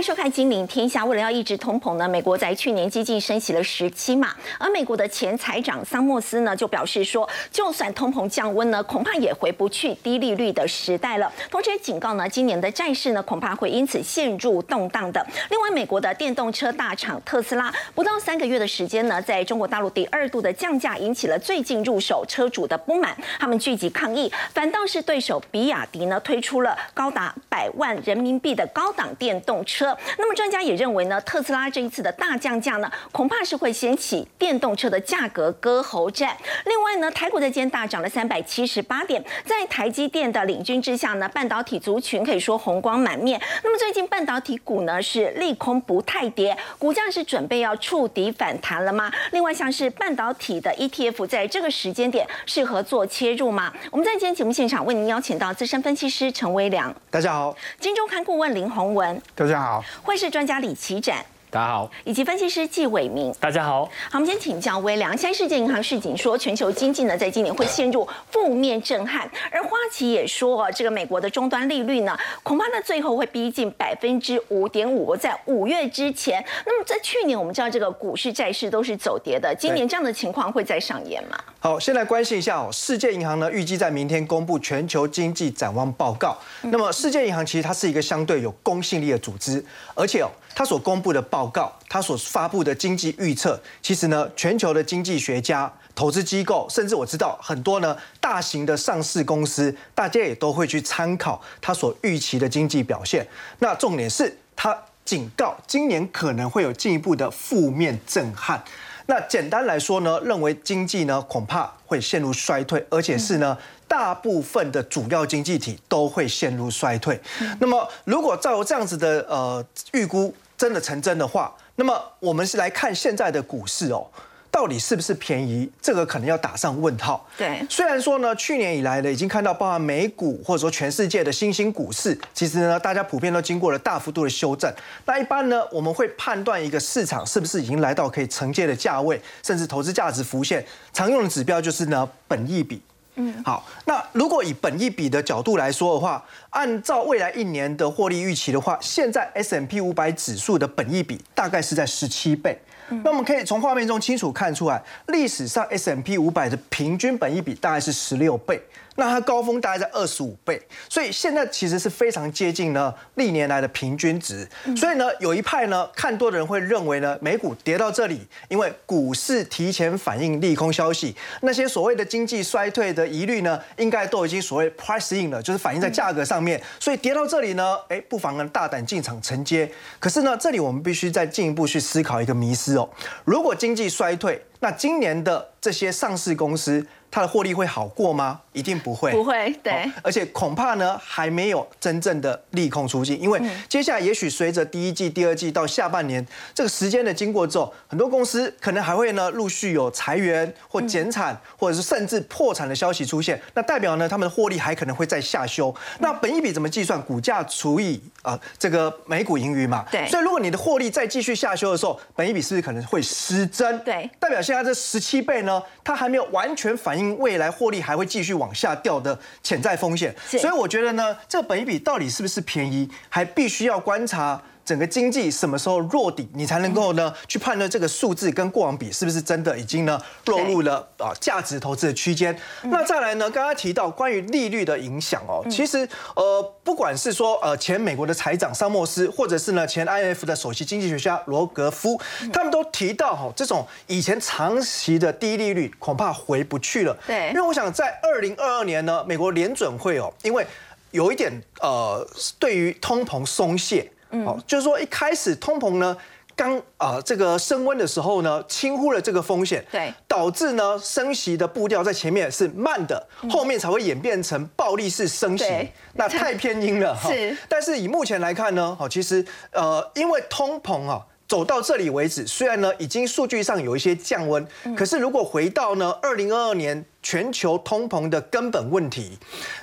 迎收看《金陵天下》。为了要抑制通膨呢，美国在去年激进升息了十七码，而美国的前财长桑莫斯呢就表示说，就算通膨降温呢，恐怕也回不去低利率的时代了。同时也警告呢，今年的债市呢恐怕会因此陷入动荡的。另外，美国的电动车大厂特斯拉不到三个月的时间呢，在中国大陆第二度的降价，引起了最近入手车主的不满，他们聚集抗议，反倒是对手比亚迪呢推出了高达百万人民币的高档电动车。那么专家也认为呢，特斯拉这一次的大降价呢，恐怕是会掀起电动车的价格割喉战。另外呢，台股在今天大涨了三百七十八点，在台积电的领军之下呢，半导体族群可以说红光满面。那么最近半导体股呢是利空不太跌，股价是准备要触底反弹了吗？另外像是半导体的 ETF，在这个时间点适合做切入吗？我们在今天节目现场为您邀请到资深分析师陈威良，大家好；金周刊顾问林宏文，大家好。会是专家李奇展，大家好；以及分析师纪伟明，大家好。好，我们先请教微良。现在世界银行市警说，全球经济呢，在今年会陷入负面震撼。而花旗也说，哦，这个美国的终端利率呢，恐怕呢最后会逼近百分之五点五，在五月之前。那么在去年，我们知道这个股市、债市都是走跌的，今年这样的情况会再上演吗？好，先来关心一下哦。世界银行呢，预计在明天公布全球经济展望报告。那么，世界银行其实它是一个相对有公信力的组织，而且哦，它所公布的报告，他所发布的经济预测，其实呢，全球的经济学家、投资机构，甚至我知道很多呢大型的上市公司，大家也都会去参考他所预期的经济表现。那重点是，他警告今年可能会有进一步的负面震撼。那简单来说呢，认为经济呢恐怕会陷入衰退，而且是呢大部分的主要经济体都会陷入衰退。那么如果照这样子的呃预估真的成真的话，那么我们是来看现在的股市哦。到底是不是便宜？这个可能要打上问号。对，虽然说呢，去年以来呢，已经看到包含美股或者说全世界的新兴股市，其实呢，大家普遍都经过了大幅度的修正。那一般呢，我们会判断一个市场是不是已经来到可以承接的价位，甚至投资价值浮现。常用的指标就是呢，本益比。嗯，好。那如果以本益比的角度来说的话，按照未来一年的获利预期的话，现在 S M P 五百指数的本益比大概是在十七倍。那我们可以从画面中清楚看出来，历史上 S M P 五百的平均本益比大概是十六倍。那它高峰大概在二十五倍，所以现在其实是非常接近呢历年来的平均值。所以呢，有一派呢看多的人会认为呢，美股跌到这里，因为股市提前反映利空消息，那些所谓的经济衰退的疑虑呢，应该都已经所谓 price in 了，就是反映在价格上面。所以跌到这里呢，哎，不妨呢大胆进场承接。可是呢，这里我们必须再进一步去思考一个迷思哦，如果经济衰退，那今年的这些上市公司。它的获利会好过吗？一定不会，不会，对。而且恐怕呢，还没有真正的利空出尽，因为接下来也许随着第一季、第二季到下半年这个时间的经过之后，很多公司可能还会呢陆续有裁员或减产，或者是甚至破产的消息出现。那代表呢，他们的获利还可能会再下修。那本一笔怎么计算？股价除以啊这个每股盈余嘛。对。所以如果你的获利再继续下修的时候，本一笔是不是可能会失真？对。代表现在这十七倍呢，它还没有完全反映。因未来获利还会继续往下掉的潜在风险，所以我觉得呢，这个本一比到底是不是便宜，还必须要观察。整个经济什么时候落底，你才能够呢去判断这个数字跟过往比是不是真的已经呢落入了啊价值投资的区间。那再来呢，刚刚提到关于利率的影响哦，其实呃不管是说呃前美国的财长桑莫斯，或者是呢前 I F 的首席经济学家罗格夫，他们都提到哈这种以前长期的低利率恐怕回不去了。对，因为我想在二零二二年呢，美国联准会哦，因为有一点呃对于通膨松懈。哦，就是说一开始通膨呢，刚啊这个升温的时候呢，轻忽了这个风险，对，导致呢升息的步调在前面是慢的，后面才会演变成暴力式升息，那太偏阴了 哈。是，但是以目前来看呢，哦，其实呃，因为通膨啊。走到这里为止，虽然呢已经数据上有一些降温，可是如果回到呢二零二二年全球通膨的根本问题，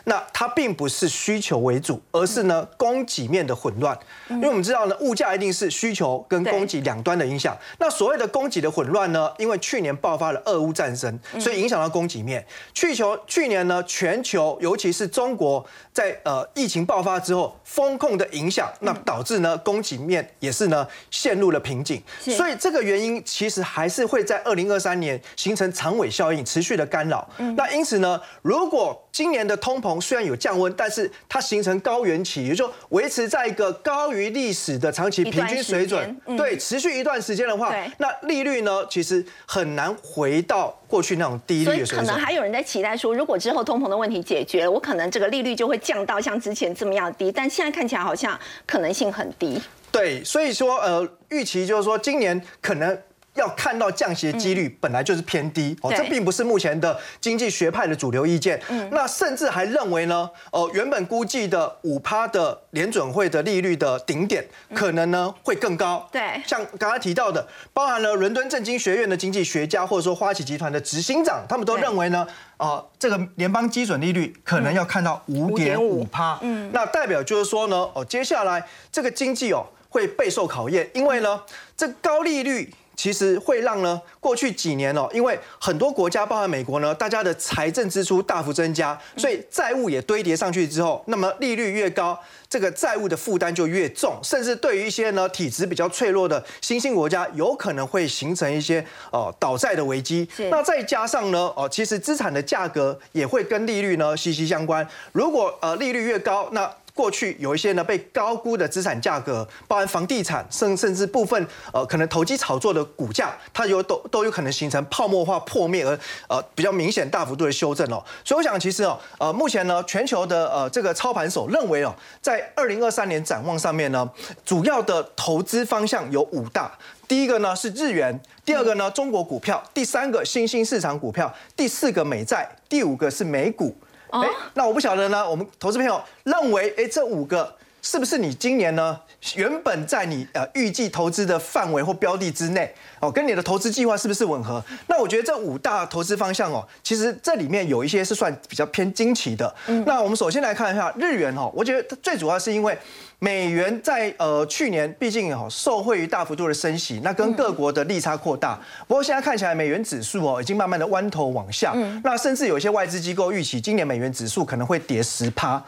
那它并不是需求为主，而是呢供给面的混乱。因为我们知道呢，物价一定是需求跟供给两端的影响。那所谓的供给的混乱呢，因为去年爆发了俄乌战争，所以影响到供给面。去球去年呢，全球尤其是中国在呃疫情爆发之后，风控的影响，那导致呢供给面也是呢陷入了瓶颈。所以这个原因其实还是会在二零二三年形成长尾效应，持续的干扰。那因此呢，如果今年的通膨虽然有降温，但是它形成高原期，也就维持在一个高于历史的长期平均水准，对，持续一段时间的话，那利率呢，其实很难回到过去那种低利率。所以可能还有人在期待说，如果之后通膨的问题解决了，我可能这个利率就会降到像之前这么样低，但现在看起来好像可能性很低。对，所以说呃，预期就是说今年可能。要看到降息的几率本来就是偏低哦，这并不是目前的经济学派的主流意见。那甚至还认为呢，哦，原本估计的五趴的联准会的利率的顶点，可能呢会更高。对，像刚刚提到的，包含了伦敦政经学院的经济学家，或者说花旗集团的执行长，他们都认为呢，哦，这个联邦基准利率可能要看到五点五趴。嗯，那代表就是说呢，哦，接下来这个经济哦会备受考验，因为呢，这高利率。其实会让呢，过去几年哦，因为很多国家，包含美国呢，大家的财政支出大幅增加，所以债务也堆叠上去之后，那么利率越高，这个债务的负担就越重，甚至对于一些呢体质比较脆弱的新兴国家，有可能会形成一些呃倒债的危机。那再加上呢，哦，其实资产的价格也会跟利率呢息息相关。如果呃利率越高，那过去有一些呢被高估的资产价格，包含房地产，甚甚至部分呃可能投机炒作的股价，它有都都有可能形成泡沫化破灭而呃比较明显大幅度的修正哦。所以我想其实哦呃目前呢全球的呃这个操盘手认为哦在二零二三年展望上面呢主要的投资方向有五大，第一个呢是日元，第二个呢中国股票，第三个新兴市场股票，第四个美债，第五个是美股。哎，那我不晓得呢。我们投资朋友认为，哎，这五个是不是你今年呢原本在你呃预计投资的范围或标的之内？哦，跟你的投资计划是不是吻合？那我觉得这五大投资方向哦，其实这里面有一些是算比较偏惊奇的。嗯，那我们首先来看一下日元哦，我觉得最主要是因为。美元在呃去年毕竟哦受惠于大幅度的升息，那跟各国的利差扩大。不过现在看起来美元指数哦已经慢慢的弯头往下，那甚至有些外资机构预期今年美元指数可能会跌十趴。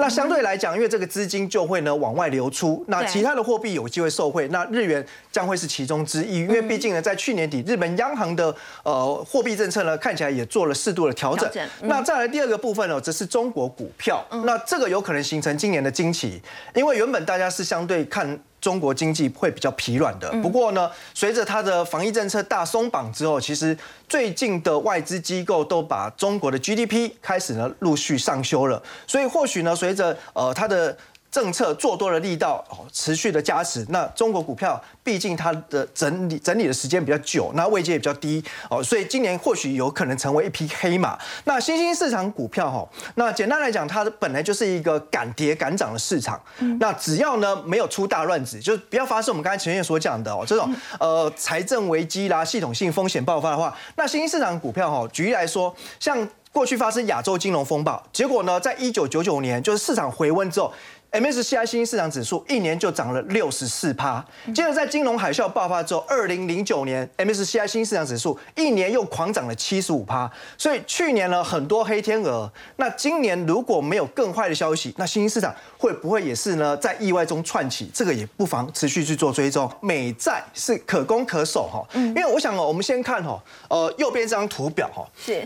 那相对来讲，因为这个资金就会呢往外流出，那其他的货币有机会受惠，那日元将会是其中之一。因为毕竟呢，在去年底，日本央行的呃货币政策呢看起来也做了适度的调整。那再来第二个部分呢，则是中国股票。那这个有可能形成今年的惊奇，因为原本大家是相对看。中国经济会比较疲软的，不过呢，随着它的防疫政策大松绑之后，其实最近的外资机构都把中国的 GDP 开始呢陆续上修了，所以或许呢，随着呃它的。政策做多的力道哦，持续的加持。那中国股票毕竟它的整理整理的时间比较久，那位阶也比较低哦，所以今年或许有可能成为一匹黑马。那新兴市场股票哈，那简单来讲，它本来就是一个敢跌敢涨的市场。那只要呢没有出大乱子，就是不要发生我们刚才前面所讲的哦这种呃财政危机啦、系统性风险爆发的话，那新兴市场股票哈，举例来说，像过去发生亚洲金融风暴，结果呢，在一九九九年就是市场回温之后。MSCI 新兴市场指数一年就涨了六十四趴，接着在金融海啸爆发之后，二零零九年 MSCI 新兴市场指数一年又狂涨了七十五趴，所以去年呢很多黑天鹅，那今年如果没有更坏的消息，那新兴市场会不会也是呢在意外中窜起？这个也不妨持续去做追踪。美债是可攻可守哈，因为我想哦，我们先看哈，呃右边这张图表哈，是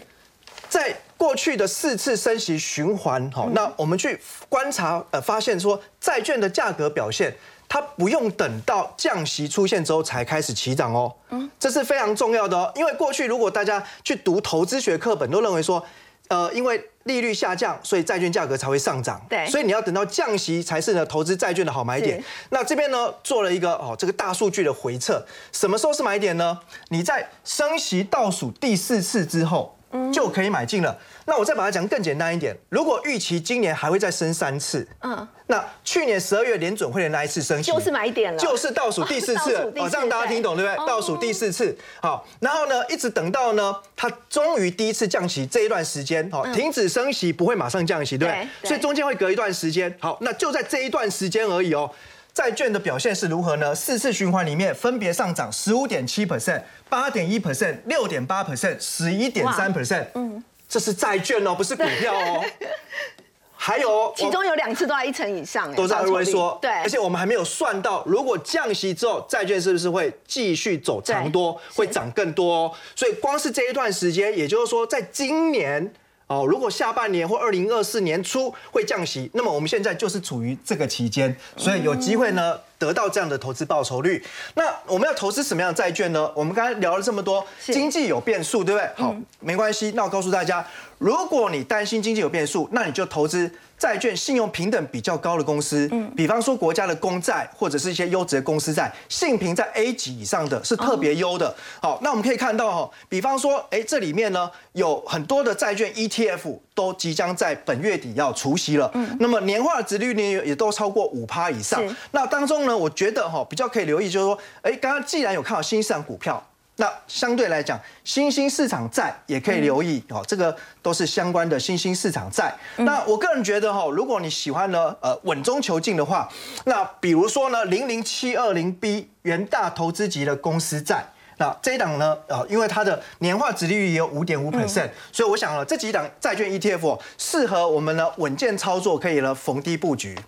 在。过去的四次升息循环，好，那我们去观察，呃，发现说债券的价格表现，它不用等到降息出现之后才开始起涨哦，嗯，这是非常重要的哦，因为过去如果大家去读投资学课本，都认为说，呃，因为利率下降，所以债券价格才会上涨，对，所以你要等到降息才是呢投资债券的好买点。那这边呢做了一个哦这个大数据的回测，什么时候是买点呢？你在升息倒数第四次之后。就可以买进了。那我再把它讲更简单一点，如果预期今年还会再升三次，嗯，那去年十二月联准会的那一次升息就是买点了，就是 倒数第四次，哦，这样大家听懂对不对？倒数第四次，好，然后呢，一直等到呢，它终于第一次降息这一段时间，好，停止升息不会马上降息，对不对？所以中间会隔一段时间，好，那就在这一段时间而已哦。债券的表现是如何呢？四次循环里面分别上涨十五点七 percent、八点一 percent、六点八 percent、十一点三 percent。嗯，这是债券哦，不是股票哦。还有，其中有两次都在一成以上，都在二位说。对，而且我们还没有算到，如果降息之后，债券是不是会继续走长多，会涨更多哦？所以光是这一段时间，也就是说，在今年。哦，如果下半年或二零二四年初会降息，那么我们现在就是处于这个期间，所以有机会呢得到这样的投资报酬率。那我们要投资什么样的债券呢？我们刚才聊了这么多，经济有变数，对不对？好，没关系。那我告诉大家，如果你担心经济有变数，那你就投资。债券信用平等比较高的公司，嗯，比方说国家的公债或者是一些优质的公司债，信评在 A 级以上的是特别优的。好，那我们可以看到哈，比方说，哎，这里面呢有很多的债券 ETF 都即将在本月底要除息了，嗯，那么年化的值率呢也都超过五趴以上。那当中呢，我觉得哈比较可以留意就是说，哎，刚刚既然有看到新市场股票。那相对来讲，新兴市场债也可以留意哦，这个都是相关的新兴市场债。那我个人觉得哈，如果你喜欢呢，呃，稳中求进的话，那比如说呢，零零七二零 B 元大投资级的公司债，那这一档呢，呃，因为它的年化值利率也有五点五 percent，所以我想了，这几档债券 ETF 适合我们呢稳健操作，可以呢逢低布局。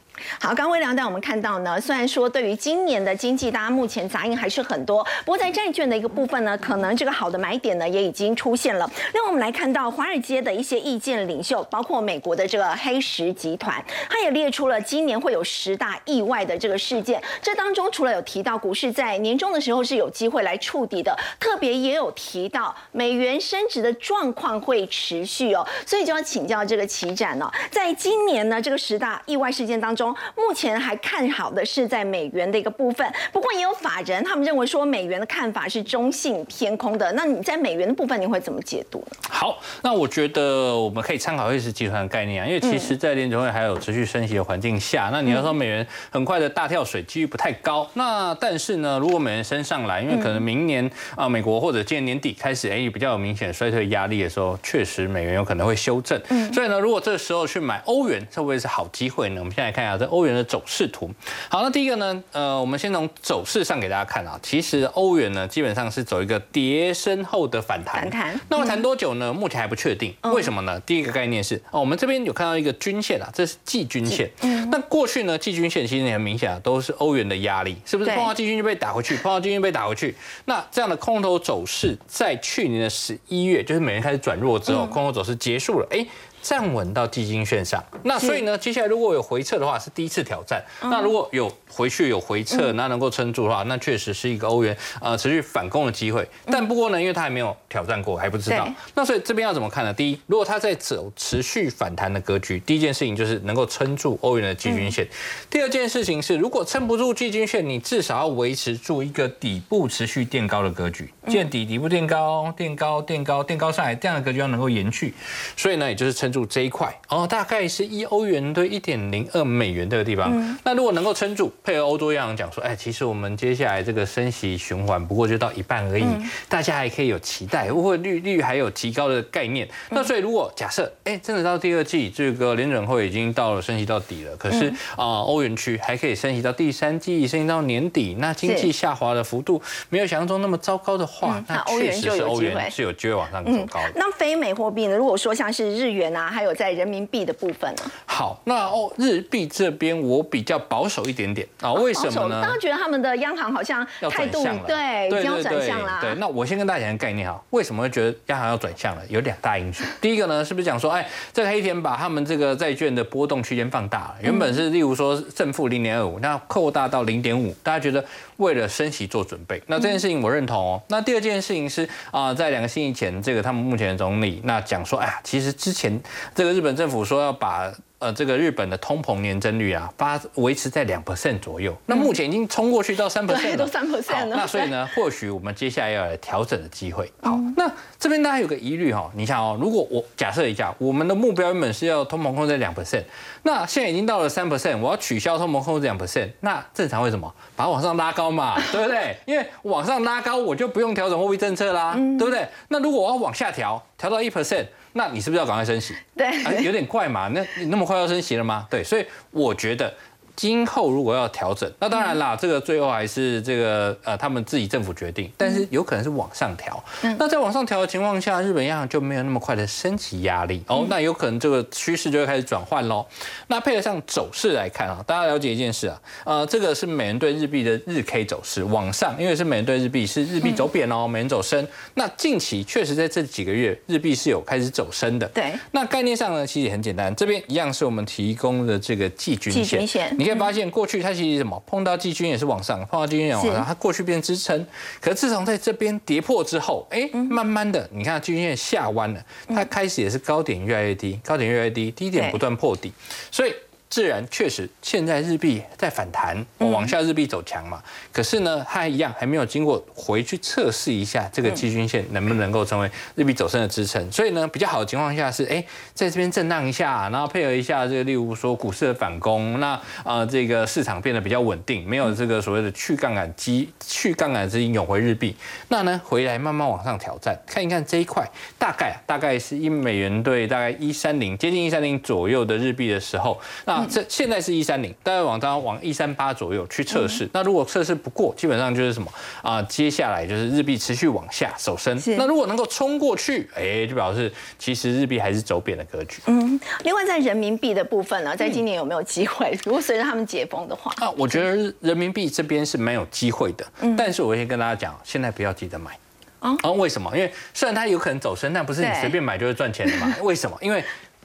好，刚微良带我们看到呢，虽然说对于今年的经济，大家目前杂音还是很多，不过在债券的一个部分呢，可能这个好的买点呢也已经出现了。另外，我们来看到华尔街的一些意见领袖，包括美国的这个黑石集团，他也列出了今年会有十大意外的这个事件。这当中除了有提到股市在年终的时候是有机会来触底的，特别也有提到美元升值的状况会持续哦。所以就要请教这个旗展哦，在今年呢这个十大意外事件当中。目前还看好的是在美元的一个部分，不过也有法人他们认为说美元的看法是中性偏空的。那你在美元的部分你会怎么解读呢？好，那我觉得我们可以参考瑞士集团的概念啊，因为其实在联储会还有持续升息的环境下，那你要说美元很快的大跳水几率不太高。那但是呢，如果美元升上来，因为可能明年啊美国或者今年年底开始哎比较有明显衰退压力的时候，确实美元有可能会修正。所以呢，如果这个时候去买欧元，会不会是好机会呢？我们现在看一下这欧元的走势图。好，那第一个呢，呃，我们先从走势上给大家看啊。其实欧元呢，基本上是走一个跌升后的反弹。反弹。那么谈多久呢？目前还不确定。为什么呢？第一个概念是，哦，我们这边有看到一个均线啊，这是季均线。嗯。那过去呢，季均线其实很明显啊，都是欧元的压力，是不是？碰到季均就被打回去，碰到季均被打回去。那这样的空头走势，在去年的十一月，就是美元开始转弱之后，空头走势结束了。哎。站稳到季金线上，那所以呢，接下来如果有回撤的话，是第一次挑战。那如果有回去有回撤，那能够撑住的话，那确实是一个欧元呃持续反攻的机会。但不过呢，因为它还没有挑战过，还不知道。那所以这边要怎么看呢？第一，如果它在走持续反弹的格局，第一件事情就是能够撑住欧元的季均线。第二件事情是，如果撑不住季均线，你至少要维持住一个底部持续垫高的格局，见底底部垫高、垫高、垫高、垫高上来，这样的格局要能够延续。所以呢，也就是撑。这一块哦，大概是一欧元对一点零二美元这个地方。那如果能够撑住，配合欧洲央行讲说，哎，其实我们接下来这个升息循环不过就到一半而已，大家还可以有期待，或利率还有提高的概念。那所以如果假设，哎，真的到第二季，这个联准会已经到了升息到底了，可是啊，欧元区还可以升息到第三季，升息到年底，那经济下滑的幅度没有想象中那么糟糕的话，那确实是欧元是有机会往上走高的。那非美货币呢？如果说像是日元啊。还有在人民币的部分呢？好，那哦，日币这边我比较保守一点点啊，为什么呢？大家觉得他们的央行好像态度对，已经要转向了。对，那我先跟大家讲概念哈，为什么会觉得央行要转向了？有两大因素。第一个呢，是不是讲说，哎，这个黑田把他们这个债券的波动区间放大了，原本是例如说正负零点二五，那扩大到零点五，大家觉得为了升息做准备。那这件事情我认同哦。那第二件事情是啊，在两个星期前，这个他们目前的总理那讲说，哎呀，其实之前。这个日本政府说要把呃，这个日本的通膨年增率啊，发维持在两 percent 左右。那目前已经冲过去到三 percent 了，都三 percent 了。那所以呢，或许我们接下来要来调整的机会。好，那这边大家有个疑虑哈，你想哦，如果我假设一下，我们的目标原本是要通膨控制在两 percent，那现在已经到了三 percent，我要取消通膨控制两 percent，那正常会什么？把它往上拉高嘛，对不对？因为往上拉高，我就不用调整货币政策啦，对不对？那如果我要往下调，调到一 percent。那你是不是要赶快升息？对，有点快嘛。那你那么快要升息了吗？对，所以我觉得。今后如果要调整，那当然啦，这个最后还是这个呃他们自己政府决定，但是有可能是往上调。那在往上调的情况下，日本央行就没有那么快的升级压力哦，那有可能这个趋势就会开始转换喽。那配合上走势来看啊，大家了解一件事啊，呃，这个是美元对日币的日 K 走势往上，因为是美元对日币是日币走贬哦，美元走升。那近期确实在这几个月日币是有开始走升的。对。那概念上呢，其实也很简单，这边一样是我们提供的这个季均线。你可以发现，过去它其实什么碰到季均也是往上，碰到季均也往上，它过去变支撑。可是自从在这边跌破之后，哎，慢慢的，你看季均线下弯了，它开始也是高点越来越低，高点越来越低，低点不断破底，所以。自然确实，现在日币在反弹，往下日币走强嘛。可是呢，它一样还没有经过回去测试一下这个季均线能不能够成为日币走升的支撑。所以呢，比较好的情况下是，哎，在这边震荡一下，然后配合一下这个，例如说股市的反攻，那啊，这个市场变得比较稳定，没有这个所谓的去杠杆机、去杠杆资金涌回日币，那呢，回来慢慢往上挑战，看一看这一块，大概大概是一美元兑大概一三零，接近一三零左右的日币的时候，那。这现在是一三零，大概往它往一三八左右去测试。那如果测试不过，基本上就是什么啊？接下来就是日币持续往下走升。那如果能够冲过去，哎，就表示其实日币还是走贬的格局。嗯。另外，在人民币的部分呢，在今年有没有机会？如果随着他们解封的话，啊，我觉得人民币这边是没有机会的。嗯。但是我先跟大家讲，现在不要急着买。啊。啊？为什么？因为虽然它有可能走升，但不是你随便买就会赚钱的嘛？为什么？因为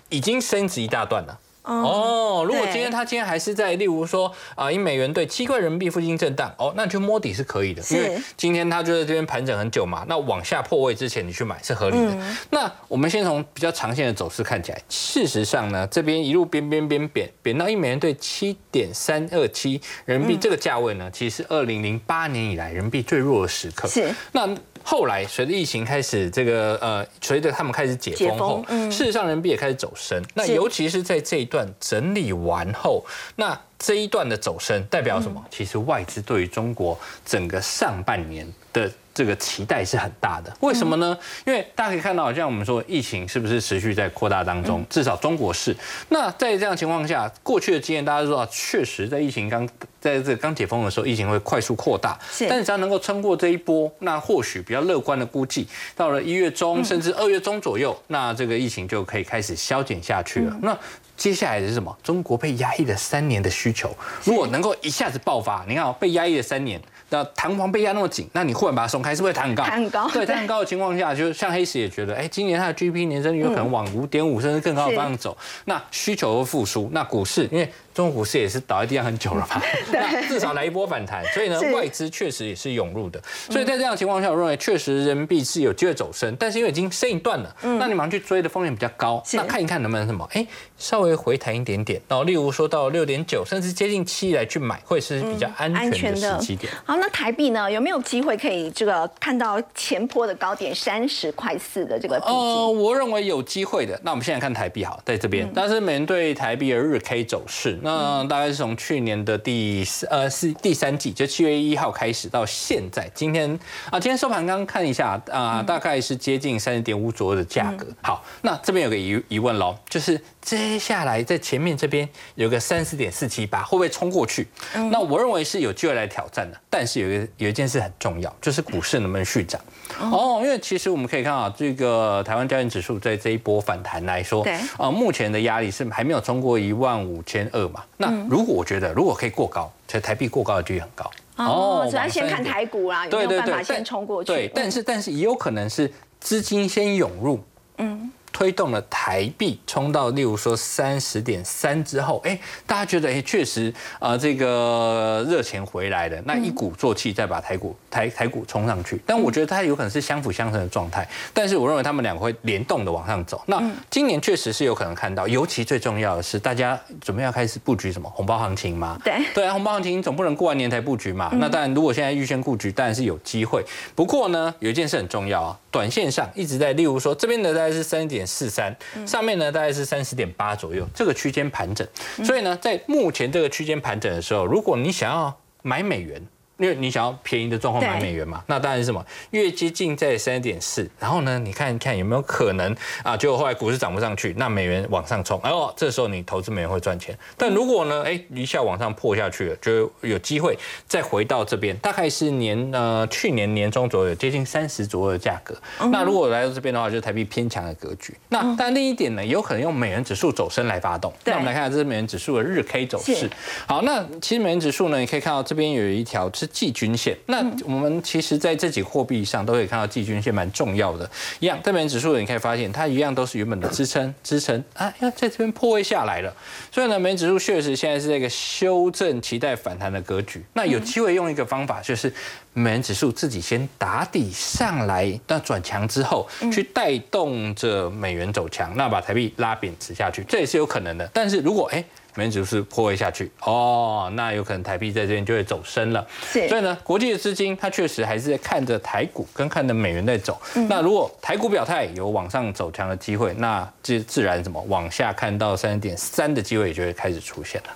已经升值一大段了。哦，如果今天它今天还是在，例如说啊，以美元兑七块人民币附近震荡，哦，那你去摸底是可以的，因为今天它就在这边盘整很久嘛，那往下破位之前你去买是合理的。那我们先从比较长线的走势看起来，事实上呢，这边一路边边边贬贬到一美元兑七点三二七人民币这个价位呢，其实是二零零八年以来人民币最弱的时刻。是那。后来随着疫情开始，这个呃，随着他们开始解封后，事实上人民币也开始走升。那尤其是在这一段整理完后，那这一段的走升代表什么？其实外资对于中国整个上半年的。这个期待是很大的，为什么呢？因为大家可以看到，像我们说疫情是不是持续在扩大当中？至少中国是。那在这样情况下，过去的经验大家都知道，确实在疫情刚在这刚解封的时候，疫情会快速扩大。是。但是只要能够撑过这一波，那或许比较乐观的估计，到了一月中甚至二月中左右，那这个疫情就可以开始消减下去了。那接下来的是什么？中国被压抑了三年的需求，如果能够一下子爆发，你看被压抑了三年。那弹簧被压那么紧，那你忽然把它松开，是不是弹很高？弹很高。对，弹很高的情况下，就像黑石也觉得，哎，今年它的 GDP 年增率有可能往五点五甚至更高的方向走，那需求会复苏，那股市因为。中国股市也是倒在地上很久了吧，那 至少来一波反弹，所以呢，外资确实也是涌入的。所以在这样的情况下，我认为确实人民币是有机会走升，但是因为已经升一段了，那你马上去追的风险比较高。那看一看能不能什么，哎，稍微回弹一点点，然后例如说到六点九，甚至接近七来去买，会是比较安全的时机点。好，那台币呢，有没有机会可以这个看到前坡的高点三十块四的这个？呃，我认为有机会的。那我们现在看台币好，在这边，但是美元对台币的日 K 走势。那大概是从去年的第呃是第三季，就七月一号开始到现在，今天啊，今天收盘刚刚看一下啊，大概是接近三十点五左右的价格。好，那这边有个疑疑问喽，就是接下来在前面这边有个三十点四七八，会不会冲过去？那我认为是有机会来挑战的，但是有一个有一件事很重要，就是股市能不能续涨。哦，因为其实我们可以看啊，这个台湾交易指数在这一波反弹来说，对啊，目前的压力是还没有冲过一万五千二嘛。那如果我觉得如果可以过高，其实台币过高的几率很高。哦，主要先看台股啦，有没有办法先冲过去？对，但是但是也有可能是资金先涌入。嗯。推动了台币冲到，例如说三十点三之后，哎，大家觉得哎，确实啊，这个热钱回来了，那一鼓作气再把台股台台股冲上去。但我觉得它有可能是相辅相成的状态，但是我认为他们两个会联动的往上走。那今年确实是有可能看到，尤其最重要的是，大家准备要开始布局什么红包行情吗？对对啊，红包行情总不能过完年才布局嘛。那当然，如果现在预先布局，当然是有机会。不过呢，有一件事很重要啊，短线上一直在，例如说这边的大概是三点四三，上面呢大概是三十点八左右，这个区间盘整。所以呢，在目前这个区间盘整的时候，如果你想要买美元。因为你想要便宜的状况买美元嘛，那当然是什么？越接近在三点四，然后呢，你看看有没有可能啊？结果后来股市涨不上去，那美元往上冲，哎呦，这时候你投资美元会赚钱。但如果呢，哎，一下往上破下去了，就有机会再回到这边，大概是年呃去年年中左右，接近三十左右的价格。那如果来到这边的话，就是台币偏强的格局。那但另一点呢，有可能用美元指数走升来发动。那我们来看下这是美元指数的日 K 走势。好，那其实美元指数呢，你可以看到这边有一条是。季均线，那我们其实在这几个货币上都可以看到季均线蛮重要的。一样，这边指数你可以发现，它一样都是原本的支撑，支撑啊，要在这边破位下来了。所以呢，美元指数确实现在是这个修正、期待反弹的格局。那有机会用一个方法，就是美元指数自己先打底上来，那转强之后，去带动着美元走强，那把台币拉贬值下去，这也是有可能的。但是如果哎。美元指数破位下去哦，那有可能台币在这边就会走升了。所以呢，国际的资金它确实还是在看着台股跟看着美元在走。那如果台股表态有往上走强的机会，那这自然什么往下看到三点三的机会也就会开始出现了。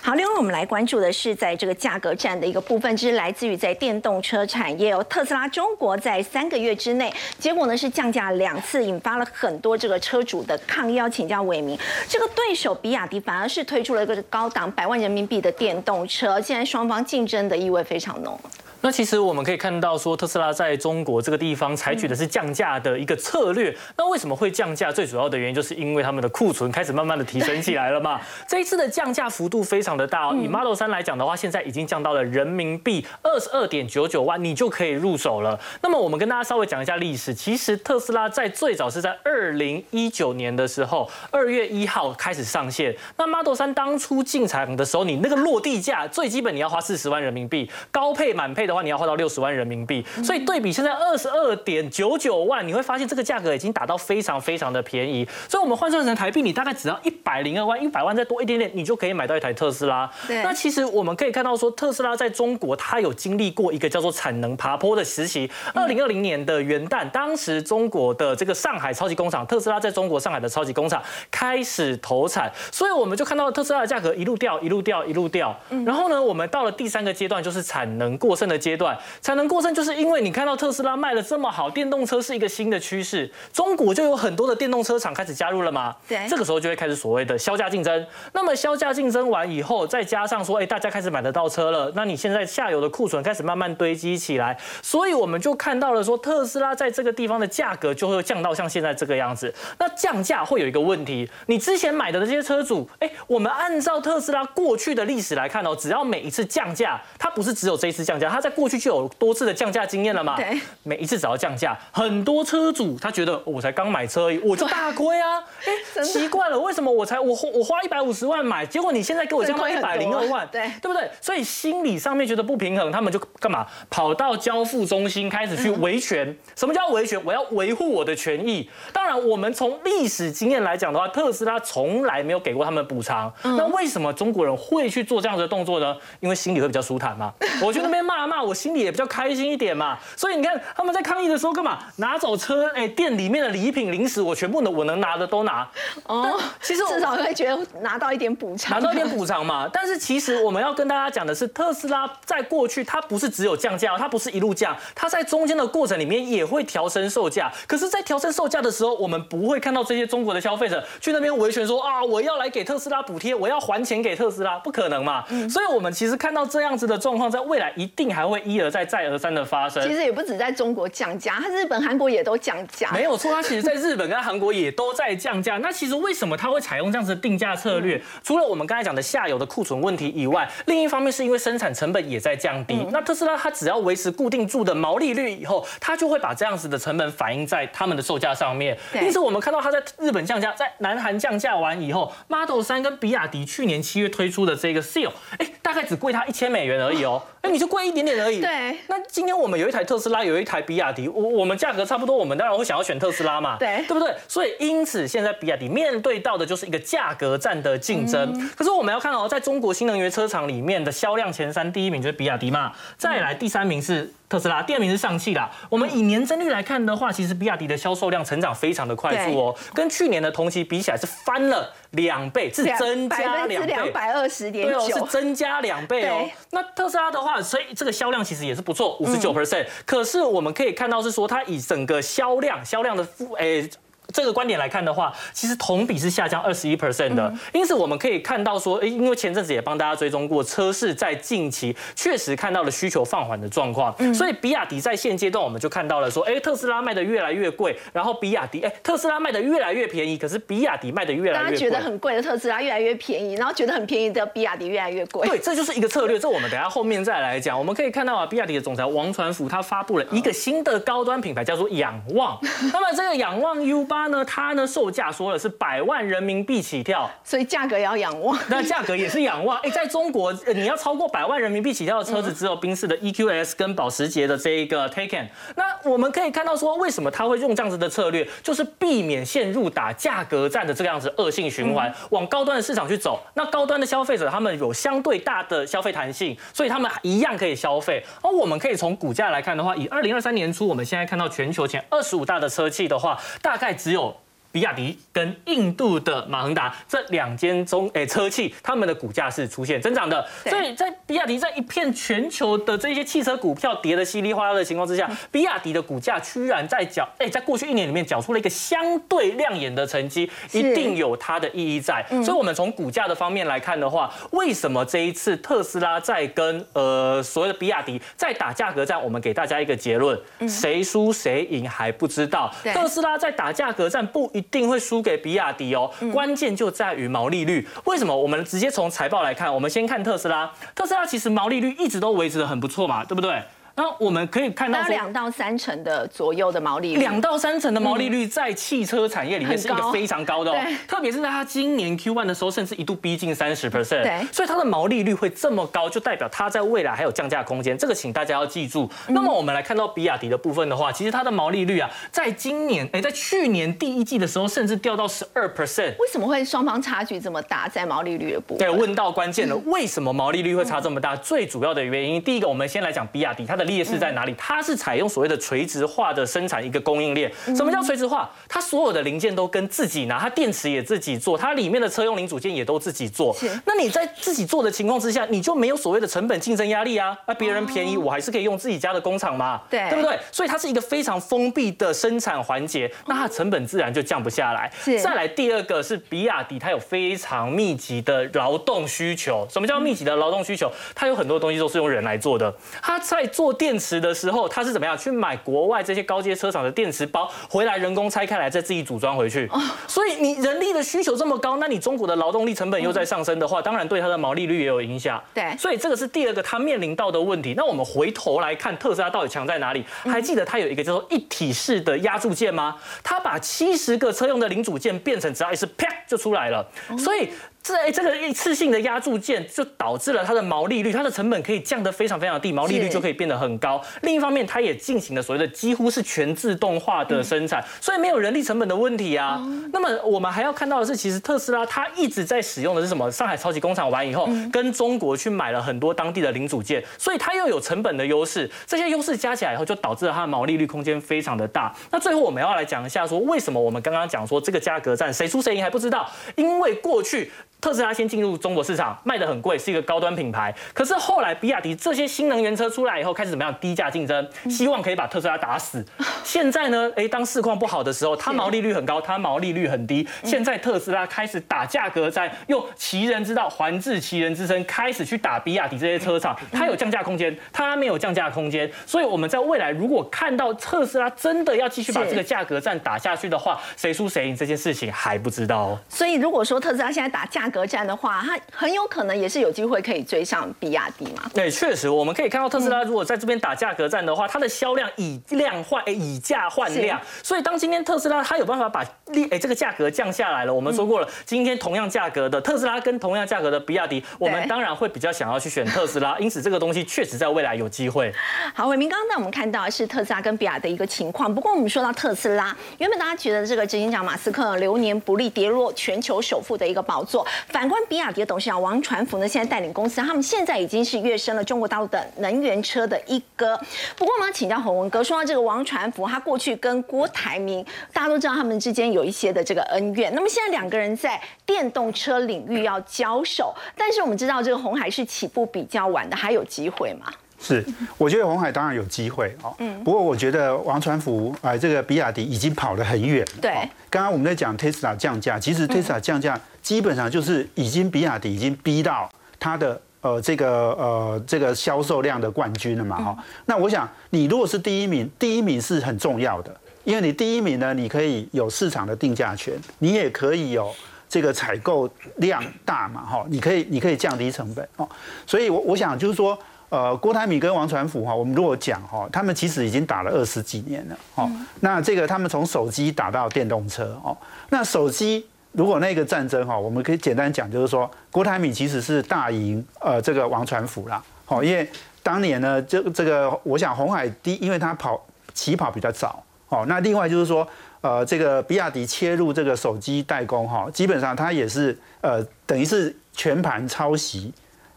好，另外我们来关注的是在这个价格战的一个部分，这是来自于在电动车产业，哦特斯拉中国在三个月之内，结果呢是降价两次，引发了很多这个车主的抗议。要请教伟明，这个对手比亚迪反而是推出了一个高档百万人民币的电动车，现在双方竞争的意味非常浓。那其实我们可以看到，说特斯拉在中国这个地方采取的是降价的一个策略。那为什么会降价？最主要的原因就是因为他们的库存开始慢慢的提升起来了嘛。这一次的降价幅度非常的大哦。以 Model 3来讲的话，现在已经降到了人民币二十二点九九万，你就可以入手了。那么我们跟大家稍微讲一下历史。其实特斯拉在最早是在二零一九年的时候，二月一号开始上线。那 Model 3当初进场的时候，你那个落地价最基本你要花四十万人民币，高配满配的。话你要花到六十万人民币，所以对比现在二十二点九九万，你会发现这个价格已经达到非常非常的便宜。所以我们换算成台币，你大概只要一百零二万，一百万再多一点点，你就可以买到一台特斯拉。那其实我们可以看到说，特斯拉在中国它有经历过一个叫做产能爬坡的时期。二零二零年的元旦，当时中国的这个上海超级工厂，特斯拉在中国上海的超级工厂开始投产，所以我们就看到特斯拉的价格一路掉，一路掉，一路掉。然后呢，我们到了第三个阶段，就是产能过剩的。阶段才能过剩，就是因为你看到特斯拉卖的这么好，电动车是一个新的趋势，中国就有很多的电动车厂开始加入了嘛。对，这个时候就会开始所谓的销价竞争。那么销价竞争完以后，再加上说，哎，大家开始买得到车了，那你现在下游的库存开始慢慢堆积起来，所以我们就看到了说，特斯拉在这个地方的价格就会降到像现在这个样子。那降价会有一个问题，你之前买的这些车主，哎，我们按照特斯拉过去的历史来看哦，只要每一次降价，它不是只有这一次降价，它在过去就有多次的降价经验了嘛？对，每一次只要降价，很多车主他觉得我才刚买车，我就大亏啊！哎，奇怪了，为什么我才我我花一百五十万买，结果你现在给我降到一百零二万？对，对不对？所以心理上面觉得不平衡，他们就干嘛？跑到交付中心开始去维权。什么叫维权？我要维护我的权益。当然，我们从历史经验来讲的话，特斯拉从来没有给过他们补偿。那为什么中国人会去做这样的动作呢？因为心里会比较舒坦嘛。我去那边骂骂，我心里。也比较开心一点嘛，所以你看他们在抗议的时候干嘛？拿走车，哎，店里面的礼品、零食，我全部能我能拿的都拿。哦，其实至少会觉得拿到一点补偿，拿到一点补偿嘛。但是其实我们要跟大家讲的是，特斯拉在过去它不是只有降价，它不是一路降，它在中间的过程里面也会调升售价。可是，在调升售价的时候，我们不会看到这些中国的消费者去那边维权说啊，我要来给特斯拉补贴，我要还钱给特斯拉，不可能嘛。所以，我们其实看到这样子的状况，在未来一定还。还会一而再再而三的发生。其实也不止在中国降价，它日本、韩国也都降价。没有错，它其实在日本跟韩国也都在降价。那其实为什么它会采用这样子的定价策略？除了我们刚才讲的下游的库存问题以外，另一方面是因为生产成本也在降低。那特斯拉它只要维持固定住的毛利率以后，它就会把这样子的成本反映在他们的售价上面。因此我们看到它在日本降价，在南韩降价完以后，Model 三跟比亚迪去年七月推出的这个 Seal，哎，大概只贵它一千美元而已哦，哎，你就贵一点点而已。对。那今天我们有一台特斯拉，有一台比亚迪，我我们价格差不多，我们当然会想要选特斯拉嘛。对。对不对？所以因此现在比亚迪面对到的就是一个价格战的竞争。可是我们要看哦，在中国新能源车厂里面的销量前三，第一名就是比亚迪嘛，再来第三名是。特斯拉第二名是上汽啦。我们以年增率来看的话，其实比亚迪的销售量成长非常的快速哦，跟去年的同期比起来是翻了两倍，是增加两倍，两百二十点九，是增加两倍哦。那特斯拉的话，所以这个销量其实也是不错，五十九 percent。可是我们可以看到是说，它以整个销量销量的负诶。这个观点来看的话，其实同比是下降二十一 percent 的，因此我们可以看到说，哎，因为前阵子也帮大家追踪过，车市在近期确实看到了需求放缓的状况，所以比亚迪在现阶段我们就看到了说，哎，特斯拉卖的越来越贵，然后比亚迪，哎，特斯拉卖的越来越便宜，可是比亚迪卖的越来越贵。大家觉得很贵的特斯拉越来越便宜，然后觉得很便宜的比亚迪越来越贵。对，这就是一个策略，这我们等下后面再来讲。我们可以看到啊，比亚迪的总裁王传福他发布了一个新的高端品牌，叫做仰望。那么这个仰望 U 八呢，它呢？售价说了是百万人民币起跳，所以价格也要仰望。那价格也是仰望。哎，在中国，你要超过百万人民币起跳的车子，只有宾士的 EQS 跟保时捷的这一个 Taycan。那我们可以看到说，为什么他会用这样子的策略，就是避免陷入打价格战的这个样子恶性循环，往高端的市场去走。那高端的消费者他们有相对大的消费弹性，所以他们一样可以消费。而我们可以从股价来看的话，以二零二三年初，我们现在看到全球前二十五大的车企的话，大概只有。比亚迪跟印度的马恒达这两间中诶车企，他们的股价是出现增长的，所以在比亚迪在一片全球的这些汽车股票跌的稀里哗啦的情况之下，比亚迪的股价居然在缴诶，在过去一年里面缴出了一个相对亮眼的成绩，一定有它的意义在。所以，我们从股价的方面来看的话，为什么这一次特斯拉在跟呃所谓的比亚迪在打价格战？我们给大家一个结论：谁输谁赢还不知道。特斯拉在打价格战不一。定会输给比亚迪哦，关键就在于毛利率。为什么？我们直接从财报来看，我们先看特斯拉。特斯拉其实毛利率一直都维持的很不错嘛，对不对？那我们可以看到，两到三成的左右的毛利率，两到三成的毛利率在汽车产业里面是一个非常高的哦。特别是在它今年 Q1 的时候，甚至一度逼近三十 percent。对，所以它的毛利率会这么高，就代表它在未来还有降价空间。这个请大家要记住。那么我们来看到比亚迪的部分的话，其实它的毛利率啊，在今年哎，在去年第一季的时候，甚至掉到十二 percent。为什么会双方差距这么大？在毛利率的部分？对，问到关键了。为什么毛利率会差这么大？最主要的原因，第一个，我们先来讲比亚迪，它的劣势在哪里？它是采用所谓的垂直化的生产一个供应链。什么叫垂直化？它所有的零件都跟自己拿，它电池也自己做，它里面的车用零组件也都自己做。那你在自己做的情况之下，你就没有所谓的成本竞争压力啊？那别人便宜，我还是可以用自己家的工厂嘛？对，对不对？所以它是一个非常封闭的生产环节，那它成本自然就降不下来。再来第二个是比亚迪，它有非常密集的劳动需求。什么叫密集的劳动需求？它有很多东西都是用人来做的。它在做电池的时候。后他是怎么样去买国外这些高阶车厂的电池包回来，人工拆开来再自己组装回去？所以你人力的需求这么高，那你中国的劳动力成本又在上升的话，当然对它的毛利率也有影响。对，所以这个是第二个它面临到的问题。那我们回头来看特斯拉到底强在哪里？还记得它有一个叫做一体式的压铸件吗？它把七十个车用的零组件变成只要一次啪就出来了，所以。这这个一次性的压铸件就导致了它的毛利率，它的成本可以降得非常非常低，毛利率就可以变得很高。另一方面，它也进行了所谓的几乎是全自动化的生产，所以没有人力成本的问题啊。那么我们还要看到的是，其实特斯拉它一直在使用的是什么？上海超级工厂完以后，跟中国去买了很多当地的零组件，所以它又有成本的优势。这些优势加起来以后，就导致了它的毛利率空间非常的大。那最后我们要来讲一下，说为什么我们刚刚讲说这个价格战谁输谁赢还不知道？因为过去。特斯拉先进入中国市场，卖的很贵，是一个高端品牌。可是后来比亚迪这些新能源车出来以后，开始怎么样低价竞争，希望可以把特斯拉打死。现在呢，哎，当市况不好的时候，它毛利率很高，它毛利率很低。现在特斯拉开始打价格战，用其人之道还治其人之身，开始去打比亚迪这些车厂。它有降价空间，它没有降价空间。所以我们在未来如果看到特斯拉真的要继续把这个价格战打下去的话，谁输谁赢这件事情还不知道哦。所以如果说特斯拉现在打价格战的话，它很有可能也是有机会可以追上比亚迪嘛？对，确实我们可以看到特斯拉如果在这边打价格战的话，它的销量以量换以价换量。所以当今天特斯拉它有办法把利哎这个价格降下来了，我们说过了，今天同样价格的特斯拉跟同样价格的比亚迪，我们当然会比较想要去选特斯拉。因此这个东西确实在未来有机会。好，伟明刚刚在我们看到是特斯拉跟比亚迪一个情况。不过我们说到特斯拉，原本大家觉得这个执行长马斯克流年不利，跌落全球首富的一个宝座。反观比亚迪的董事长王传福呢，现在带领公司，他们现在已经是跃升了中国大陆的能源车的一哥。不过我们要请教洪文哥，说到这个王传福，他过去跟郭台铭，大家都知道他们之间有一些的这个恩怨。那么现在两个人在电动车领域要交手，但是我们知道这个红海是起步比较晚的，还有机会吗？是，我觉得红海当然有机会哦。嗯。不过我觉得王传福啊，这个比亚迪已经跑得很远了。对。刚刚我们在讲 Tesla 降价，其实 Tesla 降价基本上就是已经比亚迪已经逼到它的呃这个呃这个销售量的冠军了嘛哈。那我想你如果是第一名，第一名是很重要的，因为你第一名呢，你可以有市场的定价权，你也可以有这个采购量大嘛哈，你可以你可以降低成本哦。所以我我想就是说。呃，郭台铭跟王传福哈，我们如果讲哈，他们其实已经打了二十几年了哦。那这个他们从手机打到电动车哦，那手机如果那个战争哈，我们可以简单讲，就是说郭台铭其实是大赢呃这个王传福啦。哦，因为当年呢，这这个我想红海第，因为他跑起跑比较早哦。那另外就是说，呃，这个比亚迪切入这个手机代工哈，基本上它也是呃等于是全盘抄袭。